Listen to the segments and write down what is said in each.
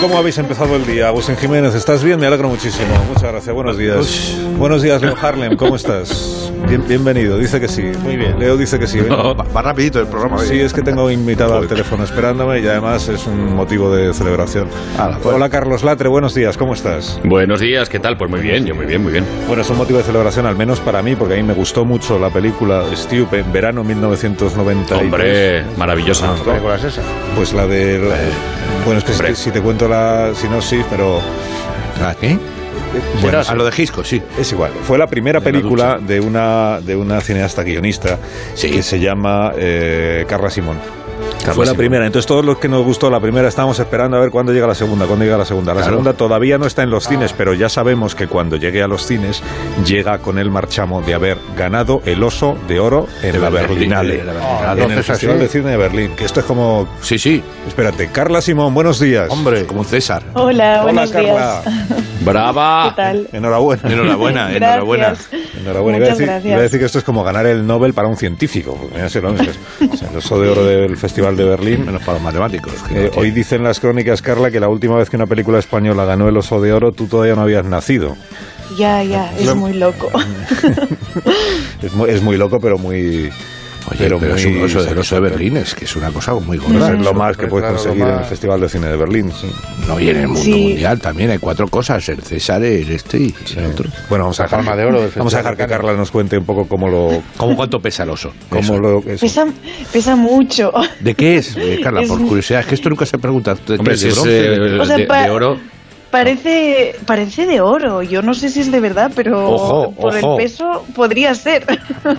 ¿cómo habéis empezado el día? Agustín Jiménez, ¿estás bien? Me alegro muchísimo. Muchas gracias. Buenos días. Buenos días, Leo Harlem. ¿Cómo estás? Bien- bienvenido. Dice que sí. Muy bien. Leo dice que sí. Va, va rapidito el programa. Sí, es que tengo invitado al teléfono esperándome y además es un motivo de celebración. Pues. Hola, Carlos Latre. Buenos días. ¿Cómo estás? Buenos días, ¿qué tal? Pues muy bien, yo muy bien, muy bien. Bueno, es un motivo de celebración, al menos para mí, porque a mí me gustó mucho la película en verano 1993. Hombre, maravillosa. ¿Qué película es esa? Pues la de... la- bueno, es que si, si te cuento la sinopsis, pero... ¿Ah, qué? Bueno, a lo de Gisco, sí. Es igual. Fue la primera De la película de una, de una cineasta guionista Sí. que se llama eh, Carla Simón. Fue la primera. Entonces, todos los que nos gustó la primera estábamos esperando a ver cuándo llega la segunda, cuándo llega la segunda. La Claro. segunda todavía no está en los cines, pero ya sabemos que cuando llegue a los cines llega con el marchamo de haber ganado el oso de oro en la Berlinale. de la en el Entonces, Festival así. de Cine de Berlín. Que esto es como. Sí, sí. Espérate, Carla Simón, buenos días. Hombre, como un César. Hola, Hola, buenos Carla. días. ¡Brava! ¿Qué tal? Enhorabuena. Enhorabuena, enhorabuena. Enhorabuena. Iba a, decir, iba a decir que esto es como ganar el Nobel para un científico. porque mira, sí, lo mismo. O sea, el oso de oro del Festival de Berlín. Menos para los matemáticos. que Eh, no hoy dicen las crónicas, Carla, que la última vez que una película española ganó el oso de oro, tú todavía no habías nacido. Ya, ya, es muy loco. Es muy, es muy loco, pero muy. Oye, pero, pero es un oso del oso de. Berlín, es que es una cosa muy gorda. es lo más que puedes conseguir en el Festival de Cine de Berlín. sí. No, y en el mundo Sí. mundial también hay cuatro cosas: el César, el este y el otro. Bueno, vamos a dejar, palma de oro vamos a dejar que. Carla nos cuente un poco cómo lo. ¿Cómo cuánto pesa el oso? Cómo Eso. lo eso. Pesa, pesa mucho. ¿De qué es, eh, Carla? Es por curiosidad, es que esto nunca se pregunta. ¿De qué Hombre, es? ¿De es bronce? eh, ¿De- O sea, de, de oro, Parece, parece de oro. Yo no sé si es de verdad, pero Ojo, por ojo. el peso podría ser.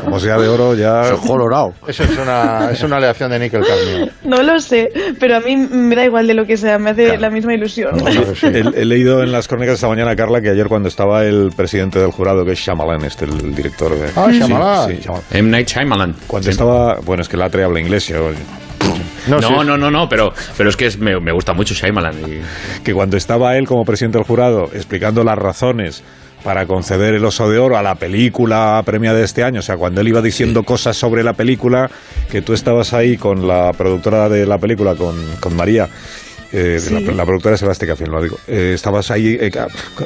Como sea de oro, ya. Es colorado. Eso es una, es una aleación de níquel cadmio. No lo sé, pero a mí me da igual de lo que sea, me hace Claro. la misma ilusión. He, he leído en las crónicas esta mañana, Carla, que ayer cuando estaba el presidente del jurado, que es Shyamalan, este, el director de... Ah, Shyamalan. Sí, sí, Shyamalan. M. Night Shyamalan. Cuando Sí. estaba... Bueno, es que Latre habla inglés, yo- No, sí. no, no, no, pero, pero es que es- me, me gusta mucho Shyamalan. y- que cuando estaba él como presidente del jurado explicando las razones para conceder el Oso de Oro a la película premia de este año, o sea, cuando él iba diciendo cosas sobre la película, que tú estabas ahí con la productora de la película, con, con María, eh, Sí. la, la productora de Sebastián Café, lo digo, eh, estabas ahí eh,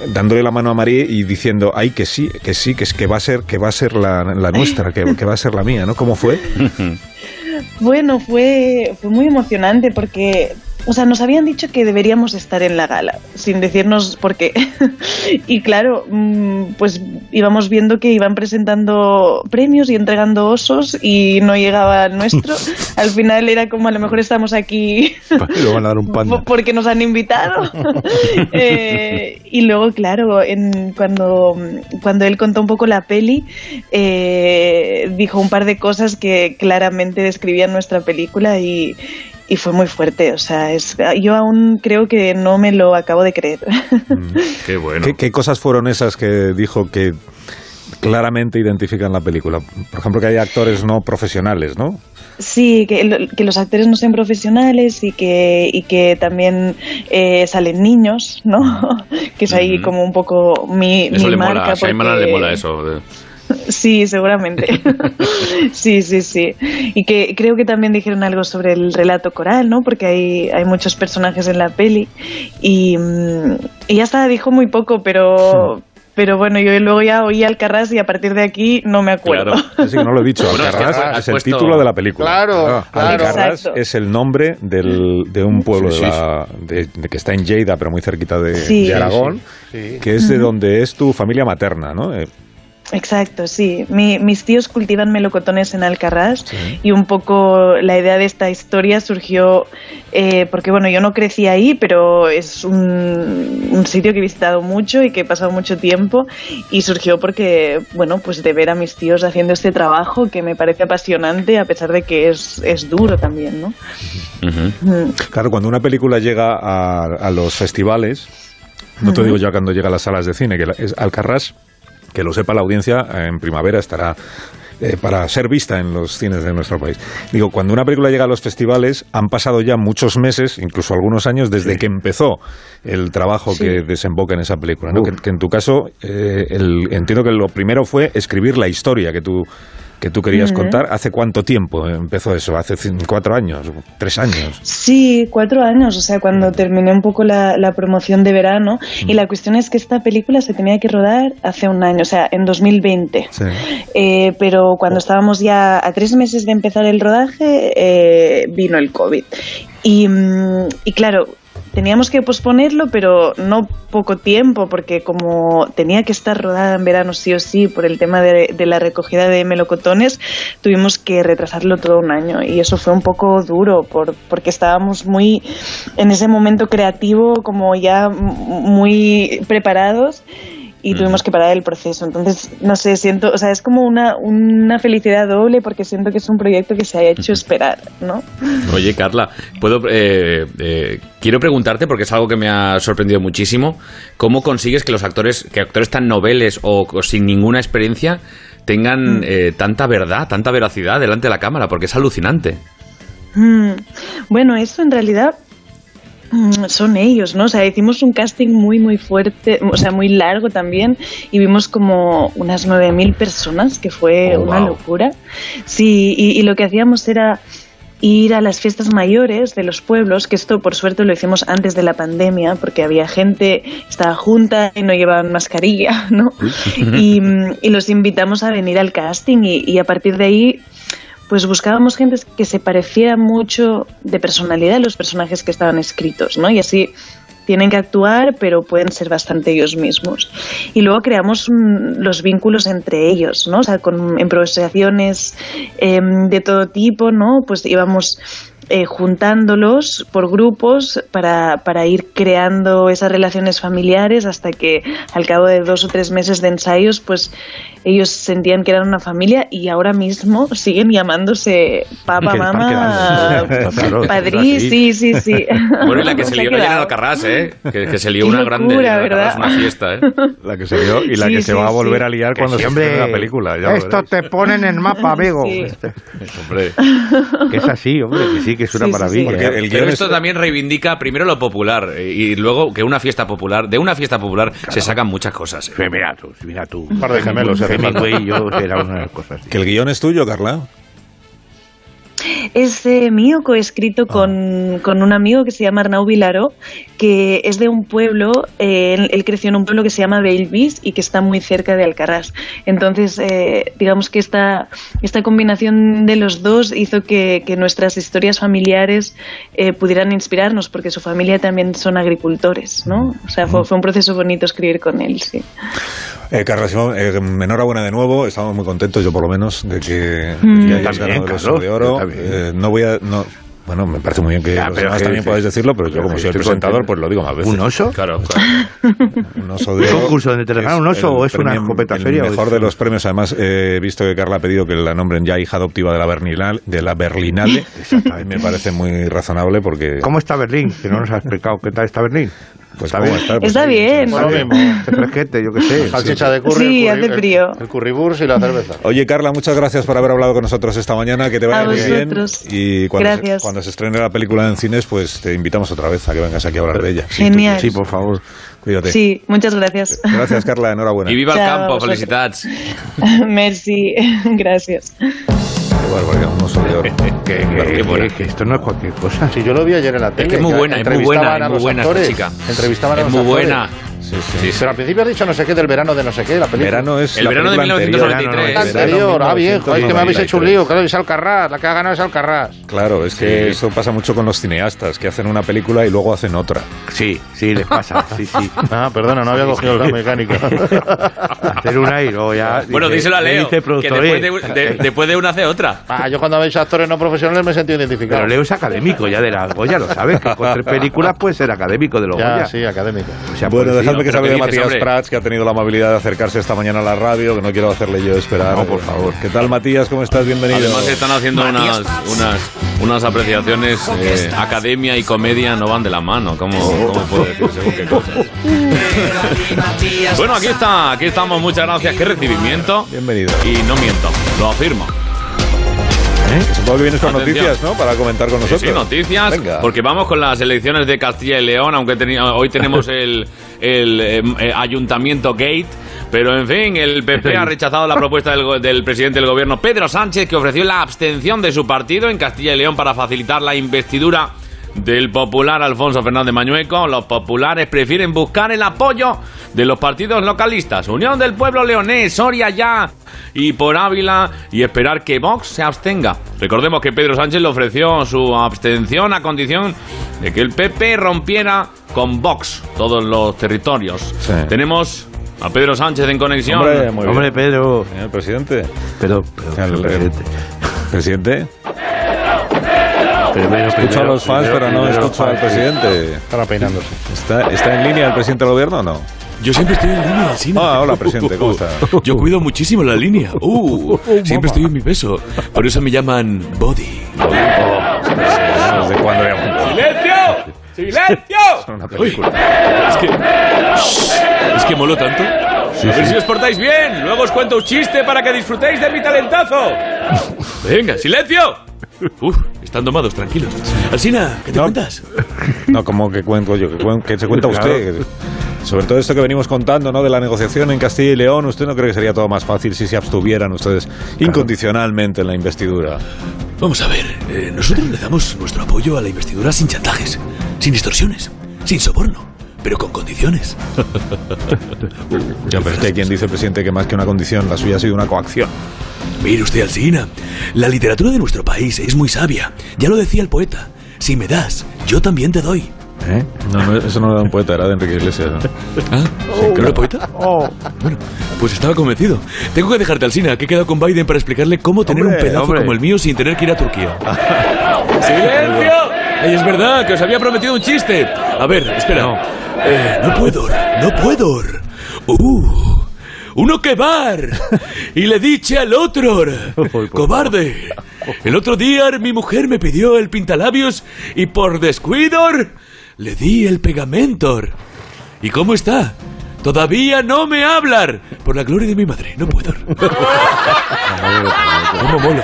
dándole la mano a María y diciendo, ay, que sí, que sí, que, es, que va a ser, que va a ser la, la nuestra, que, que va a ser la mía, ¿no? ¿Cómo fue? Bueno, fue, fue muy emocionante porque, o sea, nos habían dicho que deberíamos estar en la gala, sin decirnos por qué. y claro, mm, pues íbamos viendo que iban presentando premios y entregando osos y no llegaba el nuestro. Al final era como a lo mejor estamos aquí van a dar un porque nos han invitado. Eh, y luego, claro, en, cuando, cuando él contó un poco la peli, eh, dijo un par de cosas que claramente describían nuestra película y, y fue muy fuerte. O sea, es, yo aún creo que no me lo acabo de creer. Qué bueno. ¿Qué, qué cosas fueron esas que dijo que claramente identifican la película? Por ejemplo, que hay actores no profesionales, ¿no? Sí, que, lo- que los actores no sean profesionales y que, y que también eh, salen niños, ¿no? que es ahí como un poco mi, Eso mi le marca. mola, a Shyamalan porque- le mola eso. de- Sí, seguramente. sí, sí, sí. Y que creo que también dijeron algo sobre el relato coral, ¿no? Porque hay, hay muchos personajes en la peli. Y, mm, y ya está, dijo muy poco, pero, pero bueno, yo luego ya oí Alcarrás y a partir de aquí no me acuerdo. Claro. Así que no lo he dicho. Bueno, es que Alcarrás has es el puesto- título de la película. Claro, claro. Alcarrás Exacto. es el nombre del, de un pueblo Sí, de, sí, la- de- de que está en Lleida, pero muy cerquita de, Sí. de Aragón, Sí. que es de donde es tu familia materna, ¿no? Exacto, sí. Mi- mis tíos cultivan melocotones en Alcarrás y un poco la idea de esta historia surgió eh, porque, bueno, yo no crecí ahí, pero es un, un sitio que he visitado mucho y que he pasado mucho tiempo y surgió porque, bueno, pues de ver a mis tíos haciendo este trabajo que me parece apasionante a pesar de que es, es duro también, ¿no? Mm. Claro, cuando una película llega a, a los festivales, no te digo ya cuando llega a las salas de cine, que es Alcarrás, que lo sepa la audiencia, en primavera estará eh, para ser vista en los cines de nuestro país. Digo, cuando una película llega a los festivales, han pasado ya muchos meses, incluso algunos años, desde que empezó el trabajo que desemboca en esa película. ¿no? Que, que en tu caso, eh, el- entiendo que lo primero fue escribir la historia que tú que tú querías contar. ¿Hace cuánto tiempo empezó eso? ¿Hace cuatro años? ¿Tres años? Sí, cuatro años, o sea, cuando terminé un poco la, la promoción de verano. Y la cuestión es que esta película se tenía que rodar hace un año, o sea, en 2020. Sí. Eh, pero cuando estábamos ya a tres meses de empezar el rodaje, eh, vino el COVID. Y, mm, y claro, teníamos que posponerlo, pero no poco tiempo, porque como tenía que estar rodada en verano sí o sí por el tema de, la recogida de melocotones, tuvimos que retrasarlo todo un año. Y eso fue un poco duro, por, porque estábamos muy en ese momento creativo, como ya muy preparados y tuvimos que parar el proceso. Entonces, no sé, siento, o sea, es como una, una felicidad doble porque siento que es un proyecto que se haya hecho esperar, ¿no? Oye, Carla, puedo, eh, eh, quiero preguntarte, porque es algo que me ha sorprendido muchísimo, ¿cómo consigues que los actores, que actores tan noveles o, o sin ninguna experiencia tengan eh, tanta verdad, tanta veracidad delante de la cámara? Porque es alucinante. Mm, Bueno, eso en realidad mm, son ellos, ¿no? O sea, hicimos un casting muy, muy fuerte, o sea, muy largo también, y vimos como unas 9.000 personas, que fue Oh, una wow. locura. Sí, y, y lo que hacíamos era ir a las fiestas mayores de los pueblos, que esto por suerte lo hicimos antes de la pandemia, porque había gente estaba junta y no llevaban mascarilla, ¿no? y, mm, y los invitamos a venir al casting y, y a partir de ahí pues buscábamos gente que se pareciera mucho de personalidad a los personajes que estaban escritos, ¿no? Y así tienen que actuar, pero pueden ser bastante ellos mismos. Y luego creamos mm, los vínculos entre ellos, ¿no? O sea, con improvisaciones em, de todo tipo, ¿no? Pues íbamos eh, juntándolos por grupos para, para ir creando esas relaciones familiares hasta que al cabo de dos o tres meses de ensayos, pues ellos sentían que eran una familia y ahora mismo siguen llamándose papá, Que están mamá, padrí, sí, sí, sí. Bueno, y la que se lió ayer en. Alcarrás, ¿eh? Que, que se lió Qué una grande. locura, en Alcarrás, ¿verdad? Una fiesta, ¿eh? La que se dio y la Sí, que se sí, va a volver sí. a liar cuando sí, se hombre. la película. ya Esto te pone en el mapa, amigo. Sí. Hombre. Que es así, hombre, que sí, que es una Sí, maravilla. sí. Porque el Pero esto es- también reivindica primero lo popular eh, y luego que una fiesta popular, de una fiesta popular se sacan muchas cosas. eh. Mira tú, mira tú. Un par de gemelos, y yo era una de las cosas. que el guion es tuyo, Carla. Es eh, mío, coescrito con, con un amigo que se llama Arnau Vilaró, que es de un pueblo, eh, él, él creció en un pueblo que se llama Belvis y que está muy cerca de Alcarrás. Entonces, eh, digamos que esta, esta combinación de los dos hizo que, que nuestras historias familiares eh, pudieran inspirarnos, porque su familia también son agricultores, ¿no? O sea, fue, fue un proceso bonito escribir con él, sí. Eh, Carla Simón, eh, enhorabuena de nuevo. Estamos muy contentos, yo por lo menos, de que, de que Mm. hayas ganado el Oso Carlos, de Oro. Eh, no voy a... No, bueno, me parece muy bien que Ya, los demás también podáis decirlo, pero yo como soy el presentador, contento. pues lo digo más veces. ¿Un oso? Claro, claro. Un oso de ¿Es un concurso donde te regalan un oso el o es una premio- escopeta el feria o mejor de los premios. Además, he visto que Carla ha pedido que la nombren ya hija adoptiva de la, Berlinale, de la Berlinale. Exactamente. Me parece muy razonable porque... ¿Cómo está Berlín? Que no nos ha explicado qué tal está Berlín. Pues, ¿Está ¿cómo bien? está? Pues Está sí, bien. sí, Bueno, sí. lo mismo. Qué fresquete, yo qué sé. Salchicha de curry. Sí, el curry- hace frío. El, el currywurst y la cerveza. Oye, Carla, muchas gracias por haber hablado con nosotros esta mañana. Que te vaya A muy bien. vosotros. Y cuando se, cuando se estrene la película en cines, pues te invitamos otra vez a que vengas aquí a hablar de ella. Genial. Sí, por favor. Cuídate. Sí, muchas gracias. Gracias, Carla. Enhorabuena. Y viva el Chao, campo, vosotros. felicidades. Merci, gracias. Qué barbaridad, un oso de oro. Que, Qué que, buena. que- que esto no es cualquier cosa. Si yo lo vi ayer en la tele. que es muy buena, es muy buena, entrevistaban a es muy los buena esta actores, chica. Entrevistaban a Es los muy actores. buena. Sí, sí. Pero al principio has dicho no sé qué del verano de no sé qué, la película. Verano es El la verano de película anterior. 1993. La Verano anterior, ah, bien, es que me habéis hecho un 1993. lío, claro, es Alcarrás, la que ha ganado es Alcarrás. Claro, es que eso pasa mucho con los cineastas, que hacen una película y luego hacen otra. Sí, sí, les pasa. Sí, sí. Ah, perdona, no había cogido la mecánica. Hacer una y luego ya. Bueno, dice- díselo a le Leo, que después "Oye, de, de- después de una hace otra. Ah, yo cuando habéis actores no profesionales me he sentido identificado. Pero Leo es académico ya de la Goya, lo sabes, que con tres películas puede ser académico de los Ya, Goya. sí, académico. O sea, Bueno, sí, que salude ¿qué a dices, Matías hombre? Prats, que ha tenido la amabilidad de acercarse esta mañana a la radio, que no quiero hacerle yo esperar. No, por favor. ¿Qué tal, Matías? ¿Cómo estás? Bienvenido. Además están haciendo unas, unas, unas apreciaciones, eh, academia y comedia no van de la mano, ¿cómo, cómo puede decir según qué cosas? Bueno, aquí está, aquí estamos, muchas gracias, qué recibimiento. Bienvenido. Y no miento, lo afirmo. Supongo que vienes con Atención. noticias, ¿no? Para comentar con Sí, nosotros. sí, noticias, Venga. porque vamos con las elecciones de Castilla y León, aunque hoy tenemos el, el eh, eh, Ayuntamiento Gate. Pero en fin, el PP ha rechazado la propuesta del presidente del gobierno Pedro Sánchez, que ofreció la abstención de su partido en Castilla y León para facilitar la investidura del popular Alfonso Fernández Mañueco. Los populares prefieren buscar el apoyo de los partidos localistas, Unión del Pueblo Leonés, Soria Ya y por Ávila, y esperar que Vox se abstenga. Recordemos que Pedro Sánchez le ofreció su abstención a condición de que el PP rompiera con Vox todos los territorios. Sí. Tenemos a Pedro Sánchez en conexión. Hombre, muy Hombre, bien. Pedro. Señor presidente. Pero, pero. Presidente. Primero, Escucho a primero, los fans, primero, pero no escucho al fans, sí. presidente. Estará peinándose. ¿Está, ¿Está en línea el presidente del gobierno o no? Yo siempre estoy en línea, Alsina. Ah, hola, presidente, ¿cómo está? Yo cuido muchísimo la línea. Uh, siempre estoy en mi peso. Por eso me llaman Body. ¿Desde cuándo? ¡Silencio! ¡Silencio! Una Uy, película. es que. Shh, Es que molo tanto. a ver si os portáis bien. Luego os cuento un chiste para que disfrutéis de mi talentazo. Venga, silencio. Uf, están domados, tranquilos. Alsina, ¿qué te No. cuentas? No, como que cuento yo, que, cuen- que se cuenta usted. sobre todo esto que venimos contando, ¿no? De la negociación en Castilla y León, ¿usted no cree que sería todo más fácil si se abstuvieran ustedes incondicionalmente en la investidura? Vamos a ver, eh, nosotros le damos nuestro apoyo a la investidura sin chantajes, sin distorsiones, sin soborno, pero con condiciones. Ya, pero es que hay quien dice, presidente, que más que una condición, la suya ha sido una coacción. Mire usted, Alsina, la literatura de nuestro país es muy sabia. Ya lo decía el poeta. Si me das, yo también te doy. ¿Eh? No, no, eso no era un poeta, era de Enrique Iglesias. ¿no? ¿Ah? ¿No era poeta? Bueno, pues estaba convencido. Tengo que dejarte, Alsina, que he quedado con Biden para explicarle cómo tener Hombre, un pedazo hombre. como el mío sin tener que ir a Turquía. ¡Silencio! Ay, es verdad, que os había prometido un chiste. A ver, espera. Eh, no puedo, no puedo. ¡Uh! ¡Uno que bar! Y le dije al otro, ¡cobarde! El otro día mi mujer me pidió el pintalabios y por descuido le di el pegamento. ¿Y cómo está? Todavía no me hablar. Por la gloria de mi madre, no puedo. ¿Cómo mola?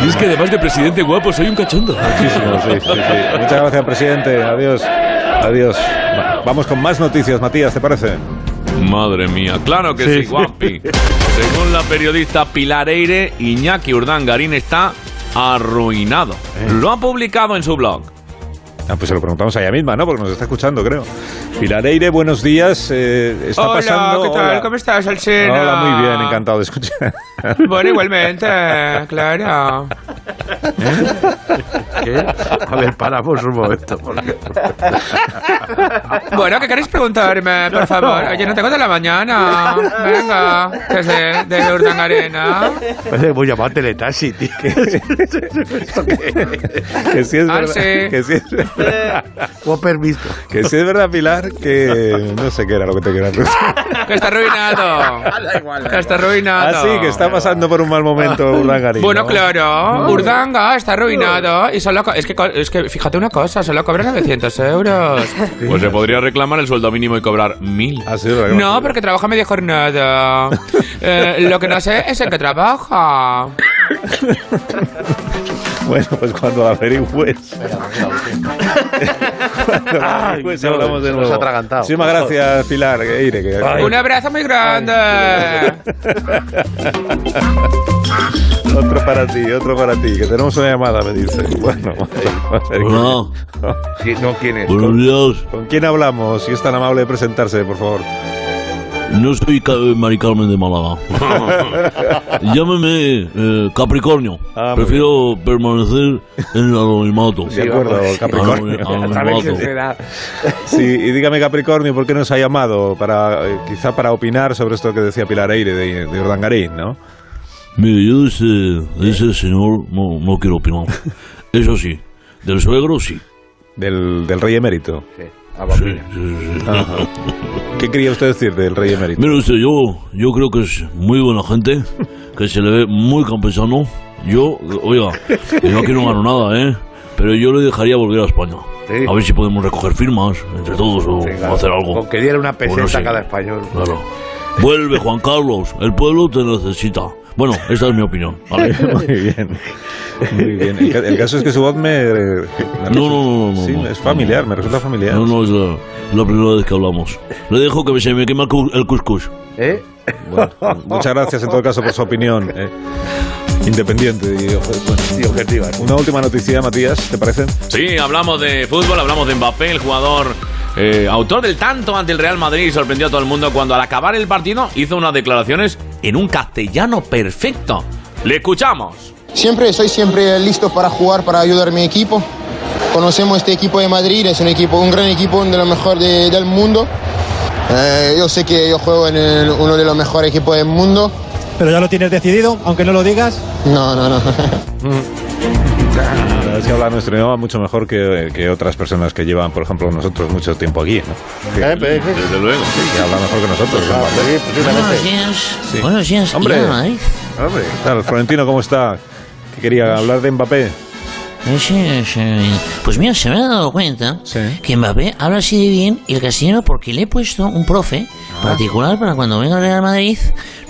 Si es que además de presidente guapo, soy un cachondo. Muchísimo, sí, sí, sí. Muchas gracias, presidente. Adiós. Adiós. Va- Vamos con más noticias, Matías, ¿te parece? Madre mía, claro que sí, guapi. Según la periodista Pilar Eire, Iñaki Urdangarín está arruinado. Lo ha publicado en su blog. Ah, pues se lo preguntamos a ella misma, ¿no? Porque nos está escuchando, creo. Pilar Eire, buenos días. eh, está pasando... Hola. estás, Alcina? Hola, muy bien, encantado de escuchar. Bueno, igualmente, claro. ¿Qué? A ver, paramos un momento. porque- Bueno, ¿qué queréis preguntarme, por favor? Oye, no tengo de la mañana. Venga, que es de, de Urdangarena. Parece que voy a llamar a Teletaxi, tío. que sí es Ah, verdad. Que sí es verdad. ¿Cómo permiso? Que sí es verdad, Pilar, que no sé qué era lo que te quería. Que está arruinado. Que está arruinado. Ah, sí, que está pasando por un mal momento Urdangarín. Bueno, ¿no? claro, Urdanga está arruinado y solo... Es que, co- es que fíjate una cosa, solo cobra 900 euros. Pues se podría reclamar el sueldo mínimo y cobrar mil. Ah, sí, verdad. No, porque trabaja media jornada. Eh, lo que no sé es en qué trabaja. Bueno, pues cuando la averigües. La averigües no, hablamos de nuevo. ha atragantado. Muchísimas gracias, Pilar. Eire, que- Un abrazo muy grande. Otro para ti, otro para ti. Que tenemos una llamada, me dice. Bueno, vamos a ver. Hola, Sí, no, ¿quién es? buenos días. ¿Con quién hablamos? Si es tan amable de presentarse, por favor. No soy Mari Carmen de Málaga. Llámeme eh, Capricornio. Ah, Prefiero permanecer en el anonimato. De acuerdo, Capricornio. Anonimato. Sí, y dígame, Capricornio, ¿por qué nos ha llamado? Para, eh, quizá para opinar sobre esto que decía Pilar Eire de, de Urdangarín, ¿no? Mire, yo de ese, de ese señor no, no quiero opinar. Eso sí, del suegro sí. Del, del rey emérito. Ah, Sí, sí, sí, sí. ¿Qué quería usted decir del rey emérito? Mire usted, yo, yo creo que es muy buena gente, que se le ve muy campesano. Yo, oiga, yo aquí no gano nada, ¿eh? Pero yo le dejaría volver a España. Sí. A ver si podemos recoger firmas entre todos o Sí, claro. hacer algo. Con que diera una peseta Bueno, sí. a cada español. Claro. Vuelve, Juan Carlos. El pueblo te necesita. Bueno, esta es mi opinión. ¿vale? Muy bien. Muy bien. El, ca- el caso es que su voz me. me No, no, no, no, Sí, no. es familiar, me resulta familiar. No, no, es la, la primera vez que hablamos. Le dejo que se me quema el cu- el cuscús. ¿Eh? Bueno, muchas gracias en todo caso por su opinión. eh, independiente y, Y objetiva. Una última noticia, Matías, ¿te parece? Sí, hablamos de fútbol, hablamos de Mbappé, el jugador eh, autor del tanto ante el Real Madrid y sorprendió a todo el mundo cuando al acabar el partido hizo unas declaraciones en un castellano perfecto. Le escuchamos. Siempre, soy siempre listo para jugar, para ayudar a mi equipo. Conocemos este equipo de Madrid, es un equipo, un gran equipo, uno de los mejores de- del mundo. Eh, yo sé que yo juego en el- uno de los mejores equipos del mundo. Pero ya lo tienes decidido, aunque no lo digas. No, no, no. Verdad es que habla nuestro idioma mucho mejor que, que otras personas que llevan, por ejemplo, nosotros mucho tiempo aquí, ¿no? Eh, pues, Desde luego. Sí, que habla mejor que nosotros. ah, sí, posiblemente. días. Sí. Buenos días. Hombre. Hombre, ¿qué tal? Florentino, ¿cómo está? Que quería hablar de Mbappé. Eh, sí, sí. Pues mira, se me ha dado cuenta Sí. que Mbappé habla así de bien y el castellano porque le he puesto un profe particular para cuando venga al Real Madrid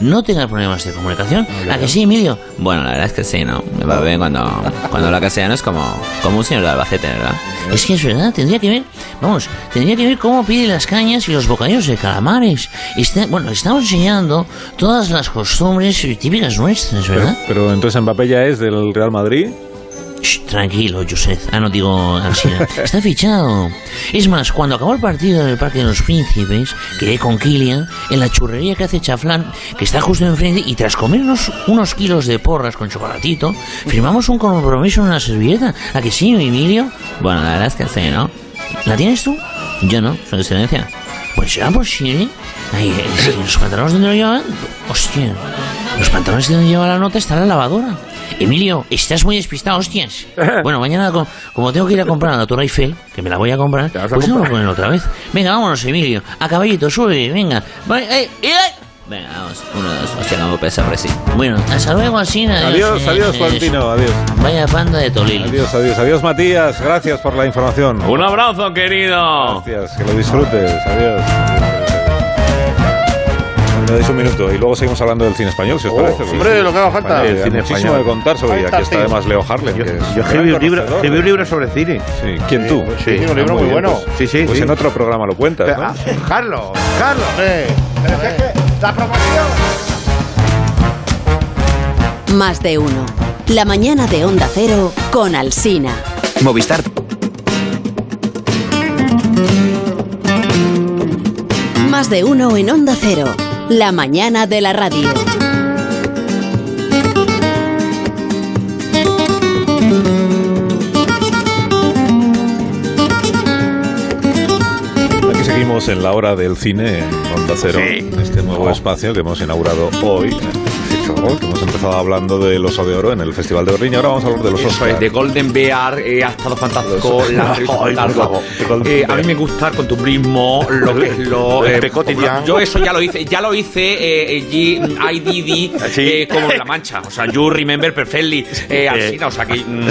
no tenga problemas de comunicación. ¿A que sí, Emilio? Bueno, la verdad es que sí, ¿no? Mbappé cuando, cuando habla castellano es como, como un señor de Albacete, ¿verdad? Es que es verdad, tendría que ver, vamos, tendría que ver cómo pide las cañas y los bocadillos de calamares. Está- bueno, estamos enseñando todas las costumbres típicas nuestras, Pero, ¿verdad? pero entonces Mbappé ya es del Real Madrid. Shh, tranquilo, Josep. Ah, no digo Alcina. Está fichado. Es más, cuando acabó el partido en el Parque de los Príncipes, quedé con Kilian en la churrería que hace Chaflán, que está justo enfrente, y tras comernos unos kilos de porras con chocolatito, firmamos un compromiso en una servilleta. ¿A que sí, Emilio? Bueno, la verdad es que sí, ¿no? ¿La tienes tú? Yo no, su excelencia. Pues será posible. Ay, eh, si los pantalones donde lo llevan. Hostia. Los pantalones donde lleva la nota está en la lavadora. Emilio, estás muy despistado, hostias. Bueno, mañana, co- como tengo que ir a comprar a la Torre Eiffel, que me la voy a comprar, pues vamos a poner otra vez. Venga, vámonos, Emilio. A caballito, sube, venga. Eh, eh. Venga, vamos. Uno, dos. Hostia, no me pesa, hombre, sí. Bueno, hasta luego, Alcina. Adiós, adiós, eh, Florentino, adiós. Vaya panda de Tolil. Adiós, adiós, adiós, Matías. Gracias por la información. Un abrazo, querido. Gracias, que lo disfrutes. Adiós. Me dais un minuto y luego seguimos hablando del cine español, si os Oh, parece. hombre, sí, lo que haga falta. El cine muchísimo español. de contar sobre ella. Aquí está además Leo Harlem. Yo, que es yo un escribí un libro, escribí un libro sobre cine. Sí, ¿quién tú? pues sí, un libro Ah, muy bueno. pues- Sí, sí, Pues sí. en otro programa lo cuentas, Ah, ¿no? Carlos, Carlos. Pero es que la promoción. Más de uno. La mañana de Onda Cero con Alsina. Movistar. Más de uno en Onda Cero. La mañana de la radio. Aquí seguimos en la hora del cine en Onda Cero, en este nuevo espacio que hemos inaugurado hoy. Que hemos empezado hablando del Oso de Oro en el Festival de Berlín y ahora vamos a hablar de los Eso Oscars. es, de Golden Bear eh, ha estado fantástico. La Eh, a mí me gusta el costumbrismo, lo que es lo. Eh, yo eso ya lo hice, ya lo hice eh, eh, G- IDD Sí. eh, como en La Mancha. O sea, you remember perfectly. Eh, así, o sea que. mm,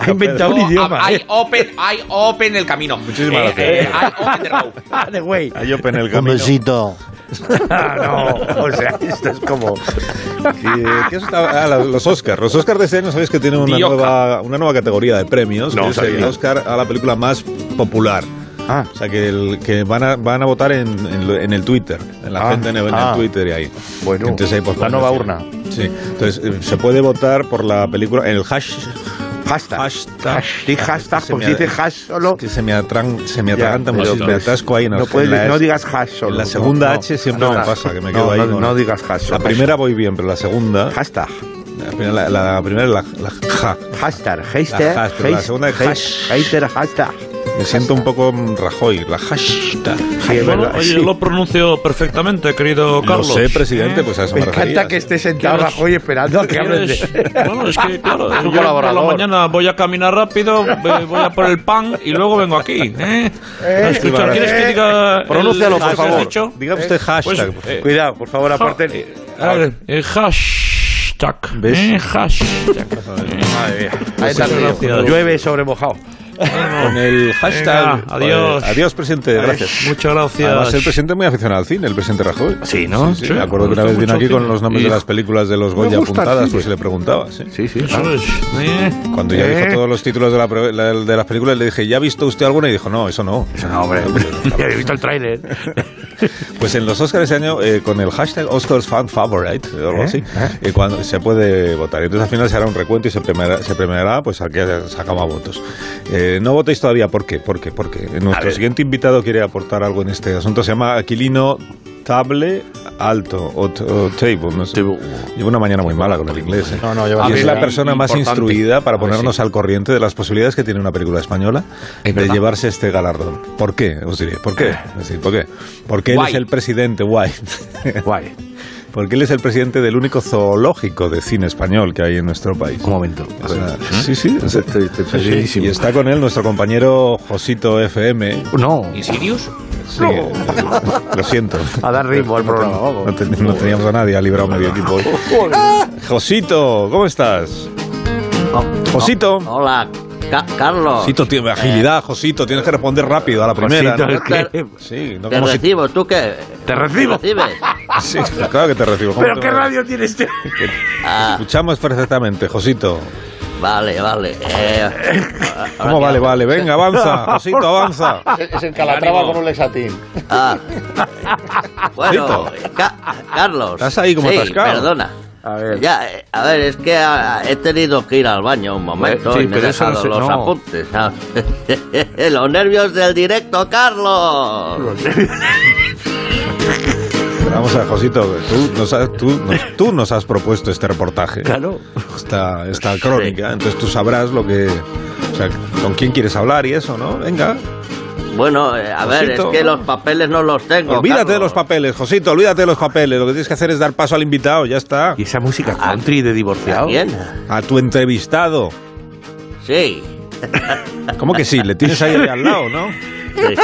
Ha inventado un idioma. I open, I open el camino. Muchísimas Eh, gracias. eh, I open the road. Ah. Ahí open el Un camino. besito. No, o sea, esto es como. ¿Qué- qué es esta- ah, los Oscars. Los Oscars de este año sabéis que tienen una nueva, una nueva categoría de premios, No, que es el. Oscar a la película más popular. Ah, O sea, que, el, que van, a, van a votar en, en, el Twitter, en la Ah, gente en el, ah. Twitter y ahí. Bueno, Entonces ahí, pues, la nueva decir- urna. Sí, entonces eh, se puede votar por la película, en el hash, hashtag. hashtag. Hashtag, Se porque si dices hash solo. que se me, atran, se me atraganta mucho, me atasco ahí. en No, el- puedes- la- no digas hash solo. En la no, segunda no. H siempre No, me pasa, que me no, quedo ahí. no, no digas hash. La solo. primera voy bien, pero la segunda... Hashtag. La primera, la, la primera es la, la ja. Hashtag. Hashtag. hash, pero la segunda es hash. Hater, hashtag. Me siento un poco mm, Rajoy, la hashtag. Sí, es verdad. Oye, sí. lo pronuncio perfectamente, querido Lo Carlos. sé, presidente, pues a eso Me me, refería. encanta que esté sentado ¿Quieres- Rajoy esperando a que hables. Bueno, es que claro, yo por la colaborador. mañana voy a caminar rápido, voy a por el pan y luego vengo aquí. ¿eh? Escucha, vale. ¿quieres que diga? el- Pronúncialo, por lo que has favor. dicho? Diga usted hashtag. Pues, eh, Cuidado, por favor, aparte. eh, a ver, eh, hashtag. ¿Ves? eh, hashtag. Madre mía. Ahí Muchas está el lío. gracias. Llueve sobre mojado. con el hashtag. Venga, adiós. eh, adiós, presidente. Gracias. Muchas gracias. Además, el presidente es muy aficionado al cine, el presidente Rajoy. Sí, ¿no? Sí, sí, Sí, me acuerdo que una vez vino aquí con los nombres Y- de las películas de los Goya apuntadas, pues se le preguntaba. Sí, Sí, sí. Eso es. ¿eh? Cuando ya ¿Eh? dijo todos los títulos de, la de las películas, le dije, ¿ya ha visto usted alguna? Y dijo, no, eso no. Eso no, hombre. Ya he visto el tráiler. Pues en los Oscars ese año, eh, con el hashtag Oscars Fan Favorite, o algo ¿Eh? así, ¿Eh? eh, cuando se puede votar. Entonces al final se hará un recuento y se premiará, se premiará pues al que más votos. Eh, no votéis todavía, ¿por qué? ¿Por qué? Porque nuestro siguiente invitado quiere aportar algo en este asunto. Se llama Aquilino Table Alto o, o Table, no sé. Llevo una mañana muy mala con el inglés. ¿eh? No, no, y es la persona más Importante. instruida para ponernos sí. al corriente de las posibilidades que tiene una película española Es de verdad. llevarse este galardón. ¿Por qué? Os diré. ¿Por qué? Es decir, ¿por qué? Porque él es el presidente, guay. Guay. Porque él es el presidente del único zoológico de cine español que hay en nuestro país. Un momento. O sea, sí, sí. es- Estoy- estoy sí. Y está con él nuestro compañero Josito FM. No. ¿Y Sirius? Sí, eh, lo siento. A dar ritmo al programa. No, ten- no teníamos a nadie, ha librado medio equipo hoy. Josito, ¿cómo estás? Josito. Hola, Ca- Carlos. Josito, tiene agilidad, Josito, tienes que responder rápido a la primera. Sí, no Te como si... recibo, ¿tú qué? Te recibo. ¿Me recibes? Sí, claro que te recibo. ¿Cómo ¿Pero te qué radio tiene este? Ah, Escuchamos perfectamente, Josito. vale, vale. Eh, ¿Cómo vale, vale? Venga, avanza, Josito, avanza. Es, es el Calatrava con un lexatín. Ah. Bueno. Ca- Carlos. Estás ahí como sí, atascado. Perdona. A ver. Ya, eh, a ver, es que ah, he tenido que ir al baño un momento Eh, sí, y me he no dejado se- los no. apuntes. los nervios del directo, Carlos. Vamos a ver, Josito, tú nos, has, tú, nos, tú nos has propuesto este reportaje, Claro. esta, esta crónica, entonces tú sabrás lo que... O sea, con quién quieres hablar y eso, ¿no? Venga, Bueno, eh, a ver, es que los papeles no los tengo. olvídate de los papeles, Josito, olvídate de los papeles. Lo que tienes que hacer es dar paso al invitado, ya está. ¿Y esa música country de ¿A divorciado? quién? A tu entrevistado. Sí. ¿Cómo que sí? Le tienes ahí al lado, ¿no? sí,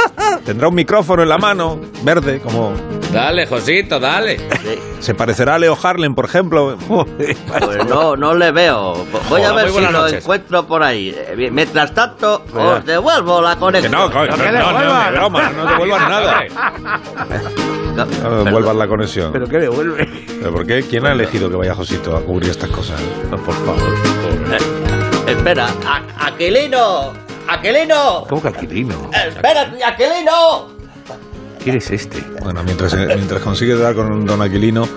Tendrá un micrófono en la mano, verde, como... Dale, Josito, dale. sí. Se parecerá a Leo Harlem, por ejemplo. Pues no, no le veo. Voy a ver si lo noches. encuentro por ahí. Eh, Mientras tanto, os devuelvo la Que conexión. no, coño, No, que no, no, devuelvan. de broma, no devuelvas nada. No devuelvas la conexión. ¿Pero qué devuelve? ¿Pero por qué? ¿Quién ha elegido que vaya Josito a cubrir estas cosas? por favor. Eh, espera, A- Aquilino, Aquilino, ¿Cómo que Aquilino? espera, Aquilino. ¿Quién es este? Bueno, mientras, eh, mientras consigue dar con Don Aquilino...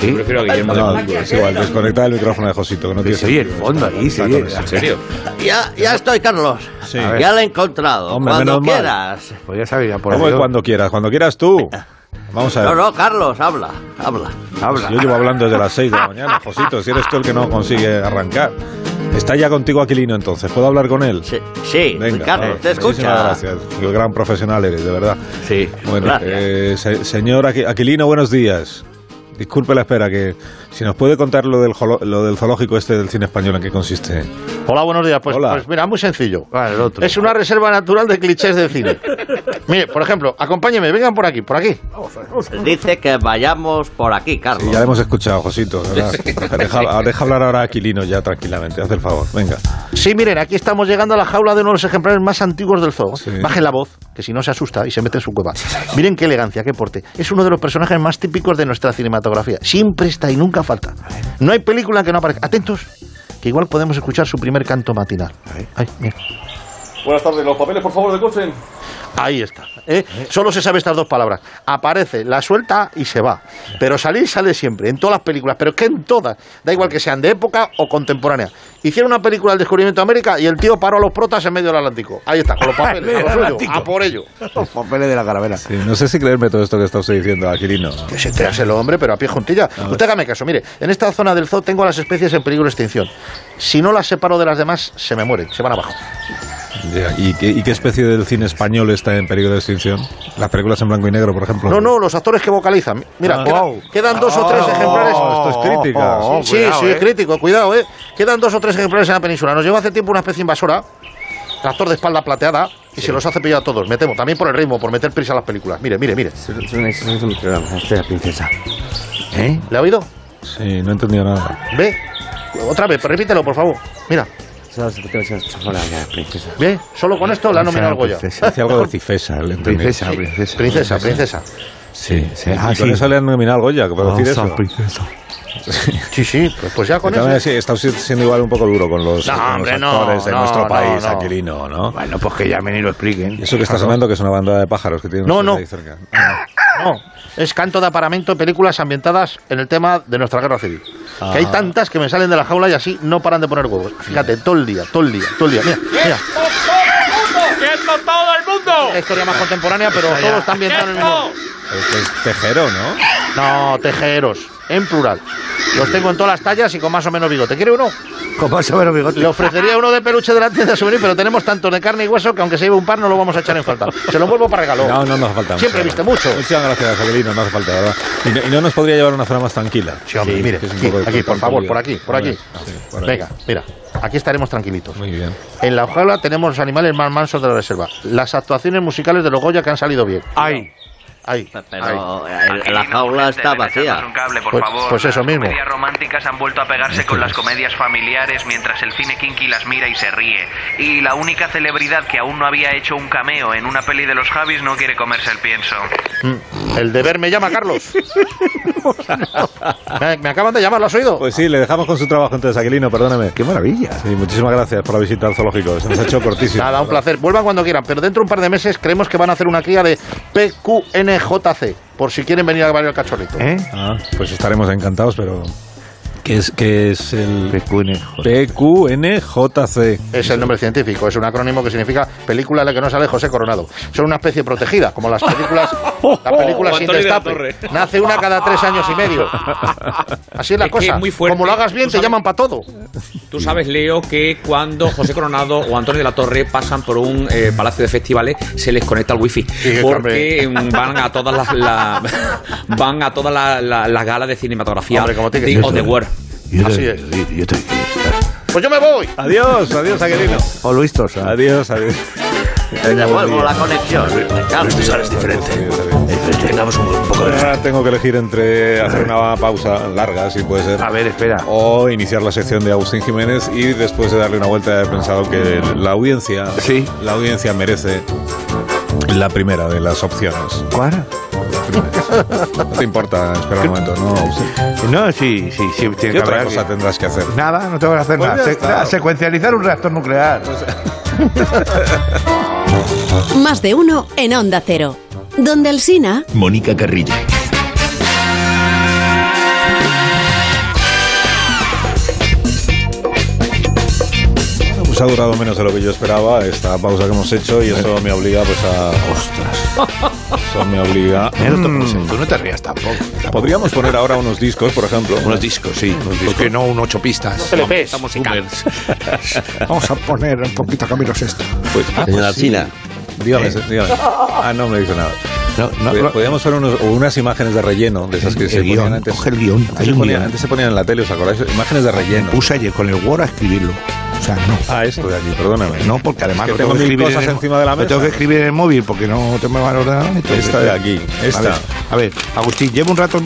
Yo prefiero a Guillermo No, del es igual, desconecta el micrófono de Josito, que no tiene Se el fondo ahí, eso. ¿En serio? Ya, ya estoy, Carlos. Sí. Ya lo he encontrado. Hombre, Cuando menos mal. quieras. Pues ya sabía, por ¿Cómo que cuando quieras? Cuando quieras tú. Vamos a ver. No, no, Carlos, habla, habla. Habla. Si yo llevo hablando desde las 6 de la mañana, Josito, si eres tú el que no consigue arrancar. Está ya contigo Aquilino, entonces. ¿Puedo hablar con él? Sí, sí Venga, Carlos, vale. te escucha. gracias. El gran profesional eres, de verdad. Sí. Bueno, Gracias. eh, se- señor Aqu- Aquilino, buenos días. Disculpe la espera, que si nos puede contar lo del, lo del zoológico este del cine español, ¿en qué consiste? Hola, buenos días. Pues, Hola. pues mira, muy sencillo. Ah, el otro. Es una reserva natural de clichés del cine. Mire, por ejemplo, acompáñeme, vengan por aquí, por aquí. Dice que vayamos por aquí, Carlos. Sí, ya hemos escuchado, Josito. Deja, deja hablar ahora a Aquilino ya tranquilamente, haz el favor. Venga. Sí, miren, aquí estamos llegando a la jaula de uno de los ejemplares más antiguos del zoo. Sí. Bajen la voz, que si no se asusta y se mete en su cueva. Miren qué elegancia, qué porte. Es uno de los personajes más típicos de nuestra cinematografía. Siempre está y nunca falta. No hay película que no aparezca. Atentos, que igual podemos escuchar su primer canto matinal. Ay, mira. Buenas tardes, los papeles por favor de coche. Ahí está. ¿eh? Solo se sabe estas dos palabras. Aparece, la suelta y se va. Pero salir sale siempre, en todas las películas, pero es que en todas. Da igual que sean de época o contemporáneas. Hicieron una película del descubrimiento de América y el tío paró a los protas en medio del Atlántico. Ahí está, con los papeles, a lo suyo, a por ello. Los papeles de la caravela. Sí, no sé si creerme todo esto que está usted diciendo, Aquilino. Que se el hombre, pero a pie juntilla. Usted hágame caso, mire, en esta zona del zoo tengo las especies en peligro de extinción. Si no las separo de las demás, se me mueren, se van abajo. ¿Y, qué, y qué especie del cine español está en peligro de extinción? Las películas en blanco y negro, por ejemplo. No, no, los actores que vocalizan. Mira, Ah. queda- Wow. quedan dos o tres Oh, ejemplares. esto es crítica. Oh, sí, sí, es crítico, cuidado, eh. Quedan dos o tres ejemplares en la península. Nos llevó hace tiempo una especie invasora, tractor de espalda plateada, y se los hace pillar a todos. Me temo, también por el ritmo, por meter prisa a las películas. Mire, mire, mire. princesa. ¿Eh? ¿Le ha oído? Sí, no he entendido nada. ¿Ve? Otra vez, repítelo, por favor. Mira. Bien, solo con esto la nominado Goya. Hace algo de Cifesa. Princesa, princesa. Princesa, princesa. Sí, sí. Ah, y con sí. eso le han nominado Goya, que puedo decir eso. Sí, sí, pues, pues ya con También, eso. sí, está siendo igual un poco duro con los, No, con los hombre, no, actores de no, nuestro no, país, no. Aquilino, ¿no? Bueno, pues que llamen y lo expliquen. Y eso que está Claro. sonando que es una banda de pájaros que tiene No, no. ahí cerca. No, es canto de aparamento, películas ambientadas en el tema de nuestra guerra civil. Que hay Ah. tantas que me salen de la jaula y así no paran de poner huevos. Fíjate, todo el día, todo el día, todo el día. Mira, mira. ¡Quieto todo el mundo! La historia más contemporánea, pero todo está ambientado en el mismo. Este es tejero, ¿no? No, tejeros, en plural. Los tengo en todas las tallas y con más o menos bigote. ¿Quiere uno? Con más o menos bigote. Le ofrecería uno de peluche de la tienda souvenir, pero tenemos tantos de carne y hueso que aunque se lleve un par no lo vamos a echar en falta. Se lo vuelvo para regalo. No, no nos hace falta. Siempre viste mucho. Muchas gracias, Aquilino, no hace falta, ¿verdad? Y no, y no nos podría llevar una zona más tranquila. Sí, hombre, mire, aquí, por tanto favor, por aquí, por aquí. Sí, por ahí. Venga, mira, aquí estaremos tranquilitos. Muy bien. En la jaula tenemos los animales más mansos de la reserva. Las actuaciones musicales de los Goya que han salido bien. Ay. Ahí. Pero eh, la jaula está vacía. Pues, pues eso mismo. comedias románticas han vuelto a pegarse con las comedias familiares mientras el cine kinky las mira y se ríe. Y la única celebridad que aún no había hecho un cameo en una peli de los Javis no quiere comerse el pienso. Mm, El deber me llama, Carlos. me, me acaban de llamar, ¿lo has oído? Pues sí, le dejamos con su trabajo entonces, Aquilino, perdóname. Qué maravilla. Sí, muchísimas gracias por la visita al zoológico. Se nos ha hecho cortísimo. Nada, un placer. Vuelvan cuando quieran, pero dentro de un par de meses creemos que van a hacer una cría de PQNJC, por si quieren venir a ver el cachorrito. ¿Eh? Ah, pues estaremos encantados, pero... ¿Qué es, qué es el PQNJ? PQNJC? Es el nombre científico, es un acrónimo que significa película en la que no sale José Coronado. Son una especie protegida, como las películas, las películas O sin la destape. Nace una cada tres años y medio. Así es la Es que cosa. es muy fuerte. Como lo hagas bien, Tú te sabes- llaman para todo. Tú sabes, Leo, que cuando José Coronado o Antonio de la Torre pasan por un eh, palacio de festivales, se les conecta el wifi. porque mm, van a todas las la- van a todas las la, las galas de cinematografía Hombre, como que de of the World. Así es. Pues yo me voy. Adiós, adiós, Aquilino. O Luis Tosa. Adiós, adiós. Te devuelvo la conexión. Carlos. es diferente. Tengamos un, poco de Ahora tengo que elegir entre hacer una pausa larga, si puede ser. A ver, espera. O iniciar la sección de Agustín Jiménez y después de darle una vuelta he pensado que la audiencia, Sí. la audiencia merece la primera de las opciones. ¿Cuál? No te importa, espera un momento, no. Agustín? No, sí, sí, sí. Tiene ¿Qué que otra haber cosa tendrás que hacer? Nada, no tengo que hacer Pues Se- nada, Secuencializar un reactor nuclear. Más de uno en Onda Cero. Donde el Sina. Mónica Carrillo. Pues ha durado menos de lo que yo esperaba esta pausa que hemos hecho y eso me obliga pues a... ¡Ostras! Eso me obliga... Mm. Tú no te rías tampoco. Podríamos poner ahora unos discos, por ejemplo. Unos discos, sí. ¿Por qué no un ocho pistas? LPs. Vamos a poner un poquito a Camilo Sesto. Pues, ah, Señora pues sí. China. Dígame, Eh. dígame. Ah, no me dice nada. No, no, Pod- no. Podríamos poner unos- o unas imágenes de relleno, de esas que El se guion, ponían antes. coge el guion, Antes hay se, un ponían, guion. antes se ponían en la tele, ¿os acordáis? Imágenes de relleno. Puse ayer con el Word a escribirlo. O sea, no. Ah, esto de aquí, perdóname. No, porque además Es que tengo que mil escribir cosas en el- encima de la lo mesa. tengo que escribir en el móvil porque no te me va a ordenar. Esta de aquí, esta. A ver, a ver, Agustín, llevo un rato.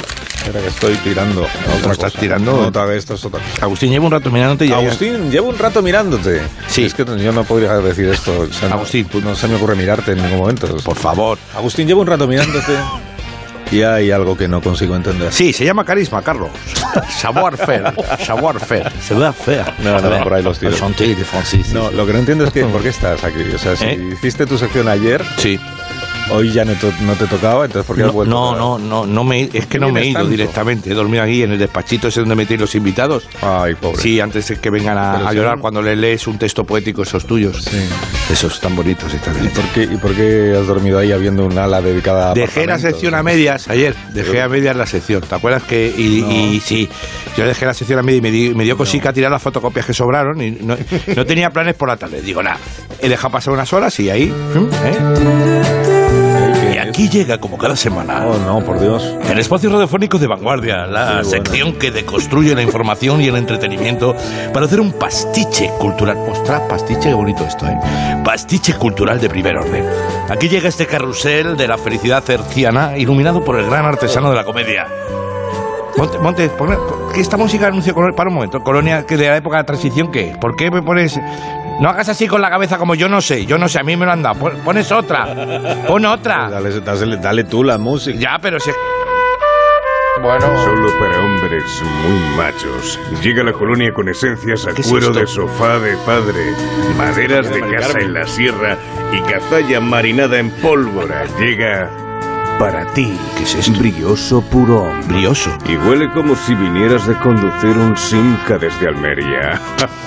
Espera que estoy tirando. Otra estás cosa. tirando? No, otra vez, esto es otra cosa. Agustín, llevo un rato mirándote y ya- Agustín, llevo un rato mirándote. Sí. Es que yo no podría decir esto. o sea, no- Agustín. no se me ocurre mirarte en ningún momento. Por favor. Agustín, llevo un rato mirándote y hay algo que no consigo entender. Sí, se llama carisma, Carlos. Savoir faire. Savoir faire. Savoir faire. No, no, por ahí los de Francis. No, lo que no entiendo es que por qué estás aquí. O sea, si ¿Eh? hiciste tu sección ayer, Sí. Hoy ya no te, no te tocaba, entonces ¿por qué has No, vuelto? no, no, no, no me, es que no me he ido tanto? directamente. He dormido aquí en el despachito ese donde metí los invitados. Ay, pobre. Sí, antes de que vengan a, llorar cuando le lees un texto poético esos tuyos. Sí. Esos tan bonitos y tan ¿Y por, qué, ¿Y por qué has dormido ahí habiendo un ala dedicada a Dejé la sección a medias ayer, dejé a medias la sección, ¿te acuerdas que? Y, No. y sí, yo dejé la sección a medias y me, di- me dio cosica tirar las fotocopias que sobraron y no, no tenía planes por la tarde. Digo, nada, he dejado pasar unas horas y ahí... ¿eh? Aquí llega, como cada semana, Oh, no, por Dios. el espacio radiofónico de vanguardia, la bueno. sección que deconstruye la información y el entretenimiento para hacer un pastiche cultural. Ostras, pastiche, qué bonito esto, ¿eh? Pastiche cultural de primer orden. Aquí llega este carrusel de la felicidad cerciana, iluminado por el gran artesano de la comedia. Monte, Monte, pon- que esta música anuncio para un momento, Colonia, que de la época de la transición, ¿qué? ¿Por qué me pones.? No hagas así con la cabeza como yo no sé, yo no sé, a mí me lo han dado. Pon- Pones otra, pon otra. Dale, dale- dale tú la música. Ya, pero si. Bueno. Solo para hombres muy machos. Llega la colonia con esencias a ¿Qué es cuero de sofá de padre, maderas de casa en la sierra y cazalla marinada en pólvora. Llega para ti. ¿Qué es esto? Brioso puro. Brioso. Y huele como si vinieras de conducir un Simca desde Almería.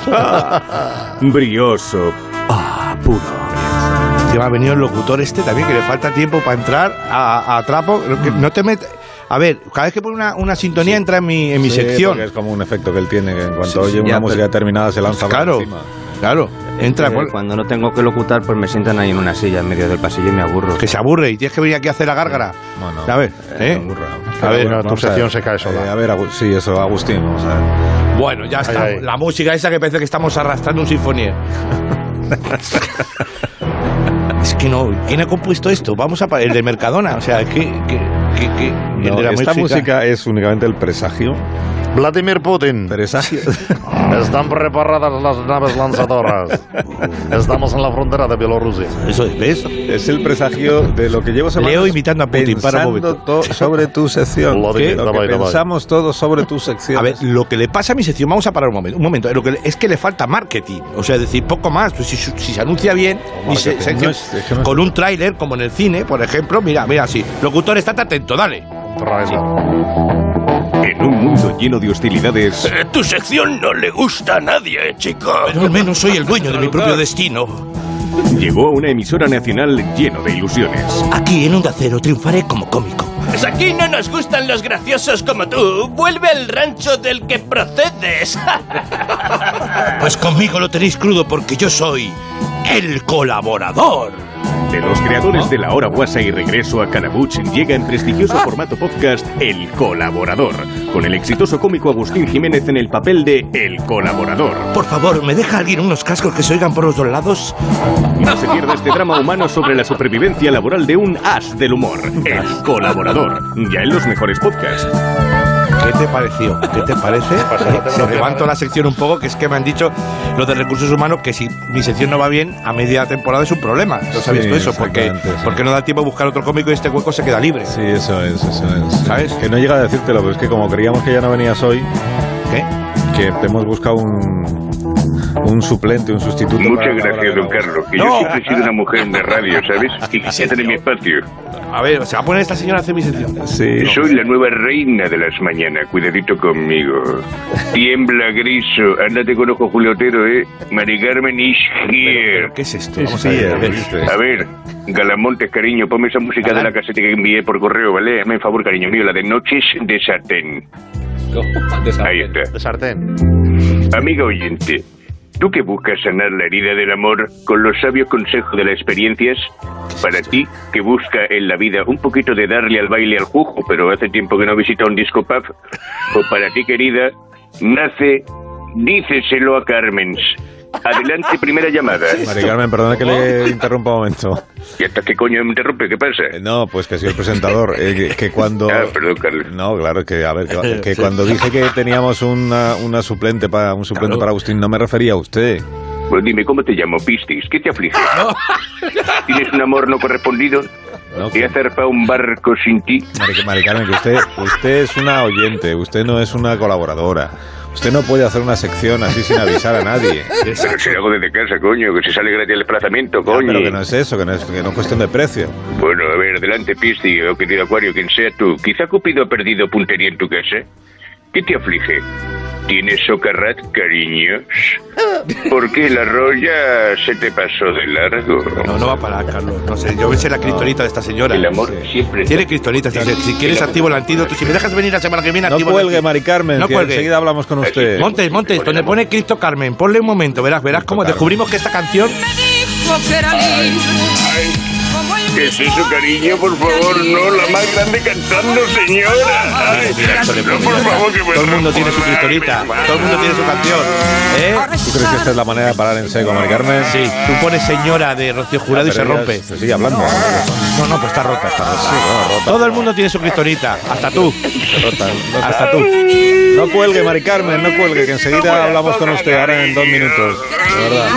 Brioso. Ah, puro. Que ha venido el locutor este también, que le falta tiempo para entrar a, a trapo. Que No te metes. A ver, cada vez que pone una, una sintonía entra en mi, en mi Sí, sección. es como un efecto que él tiene, que en cuanto Sí, sí, oye ya, una música pero- determinada se lanza por Claro, encima. claro. Entra, Eh, cuando no tengo que locutar, pues me sientan ahí en una silla en medio del pasillo y me aburro. que se aburre y tienes que venir aquí a hacer la gárgara. A ver, ¿eh? A ver, Bueno, tu sección se cae sola. Eh, a ver, Agu- sí, eso, Agustín, vamos a ver. Bueno, ya está. La música esa que parece que estamos arrastrando un sinfonía. es que no, ¿quién ha compuesto esto? Vamos a el de Mercadona, o sea, que, que, que, que- el No, de la esta música es únicamente el presagio. Vladimir Putin. Están preparadas las naves lanzadoras. Estamos en la frontera de Bielorrusia. Eso es, ¿ves? Es el presagio de lo que llevo semanas Leo imitando a Putin pensando para sobre tu sección. Lo que dabai, pensamos dabai. todos sobre tu sección. A ver, lo que le pasa a mi sección, vamos a parar un momento. Un momento. Eh, lo que es que le falta marketing. O sea, es decir, poco más. Pues si, si, se anuncia bien, y se, se, no es, con un tráiler, como en el cine, por ejemplo, mira, mira, así. Locutor, estate atento, dale. Trae, sí. En un mundo lleno de hostilidades, Tu sección no le gusta a nadie, chico. Pero al menos soy el dueño de mi propio destino. llegó a una emisora nacional lleno de ilusiones. Aquí en Onda Cero triunfaré como cómico. Pues aquí no nos gustan los graciosos como tú. Vuelve al rancho del que procedes. Pues conmigo lo tenéis crudo porque yo soy el colaborador. De los creadores de La Hora Guasa y Regreso a Carabuch llega en prestigioso formato podcast El Colaborador, con el exitoso cómico Agustín Jiménez en el papel de El Colaborador. Por favor, ¿me deja alguien unos cascos que se oigan por los dos lados? No se pierda este drama humano sobre la supervivencia laboral de un as del humor, El Colaborador, ya en los mejores podcasts. ¿Qué te pareció? ¿Qué te parece? Se levanto la sección un poco, que es que me han dicho los de recursos humanos que si mi sección no va bien, a media temporada es un problema. ¿No sabías Sí, tú eso? Porque, sí. porque no da tiempo a buscar otro cómico y este hueco se queda libre. Sí, eso es, eso es. ¿Sabes? Que no llega a decírtelo, pero es que como creíamos que ya no venías hoy, ¿Qué? que te hemos buscado un, un suplente, un sustituto. Muchas la gracias, de la don Carlos. Que No. yo siempre he sido una mujer de radio, ¿sabes? Y quisiera tener mi espacio. A ver, se va a poner esta señora a hacer mi sección. Sí. Soy la nueva reina de las mañanas. Cuidadito conmigo. Tiembla, griso. Ándate con ojo Julio Otero, ¿eh? Mari Carmen is here. ¿Qué es esto? Vamos sí, a ver. a ver. A ver, Galamontes, cariño, ponme esa música de la caseta que envié por correo, ¿vale? Hazme el favor, cariño mío, la de Noches de Sartén. Ahí está. De sartén. Amiga oyente, ¿tú que buscas sanar la herida del amor con los sabios consejos de las experiencias? Para ti, que busca en la vida un poquito de darle al baile al jujo, pero hace tiempo que no visita un disco pub, o para ti, querida, nace Díceselo a Carmens. Adelante, primera llamada. Mari Carmen, perdona que le interrumpa un momento. ¿Y hasta qué coño me interrumpe? ¿Qué pasa? Eh, No, pues que soy el presentador. eh, que, que cuando. Ah, perdón, Carlos. No, claro, que a ver, que, que cuando dije que teníamos una, una suplente para un suplente Claro. para Agustín, no me refería a usted. Pues dime, ¿cómo te llamo, Pistis? ¿Qué te aflige? ¿Tienes un amor no correspondido? No, ¿He zarpado un barco sin ti? Mari, Carmen, que usted, usted es una oyente, usted no es una colaboradora. Usted no puede hacer una sección así sin avisar a nadie. Pero si hago desde casa, coño, que se sale gratis el desplazamiento, Ya, coño. pero que no es eso, que no es, que no es cuestión de precio. Bueno, a ver, adelante, Pisti, o querido Acuario, quien sea tú. Quizá Cupido ha perdido puntería en tu casa. ¿Qué te aflige? ¿Tienes socarrat, cariños? ¿Por qué la roya se te pasó de largo? No, no va a parar, Carlos. No sé, yo sé la cristonita de esta señora. El amor siempre... Tiene cristonita. Si, si quieres, activo el antídoto. Si me dejas venir la semana que viene, No activo el cuelgue, antídoto. Mari Carmen, No cuelgue. enseguida hablamos con usted. Montes, Montes, donde pone Cristo Carmen, ponle un momento, verás, verás cómo descubrimos que esta canción ¿Qué es eso, cariño? Por favor, no, la más grande cantando, señora. Ay, no, por favor, que me todo el mundo tiene su mi todo el mundo tiene su canción. ¿Eh? ¿Tú crees que esta es la manera de parar en seco, Mari Carmen? Sí, tú pones señora de Rocío Jurado y se Pero ella rompe. Se sigue hablando. No, no, pues está rota, está rota. Sí, bueno, rota. Todo el mundo tiene su cristonita, hasta tú. Rota, no. Hasta tú. No cuelgue, Mari Carmen, no cuelgue, que enseguida hablamos con usted ahora en dos minutos. De verdad.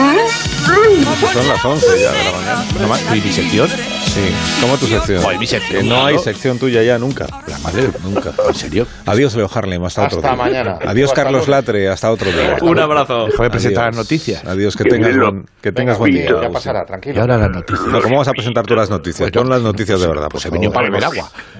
Son las 11 ya de la mañana. No más, ¿Y mi sección? Sí. ¿Cómo tu sección? Joder, mi sección, Que no hay sección tuya ya nunca. La madre, Nunca. ¿En serio? Adiós, Leo Harlem, hasta, otro Hasta día. mañana. Adiós, Carlos. Latre, hasta otro día. Un abrazo. Déjame presentar Adiós. las noticias. Adiós, que tengas buen, que tengas Venga, buen día. Ya pasará, Y tranquilo. ahora las noticias. No, ¿Cómo vas a presentar tú las noticias? Pon las noticias de verdad. Pues he venido para beber agua.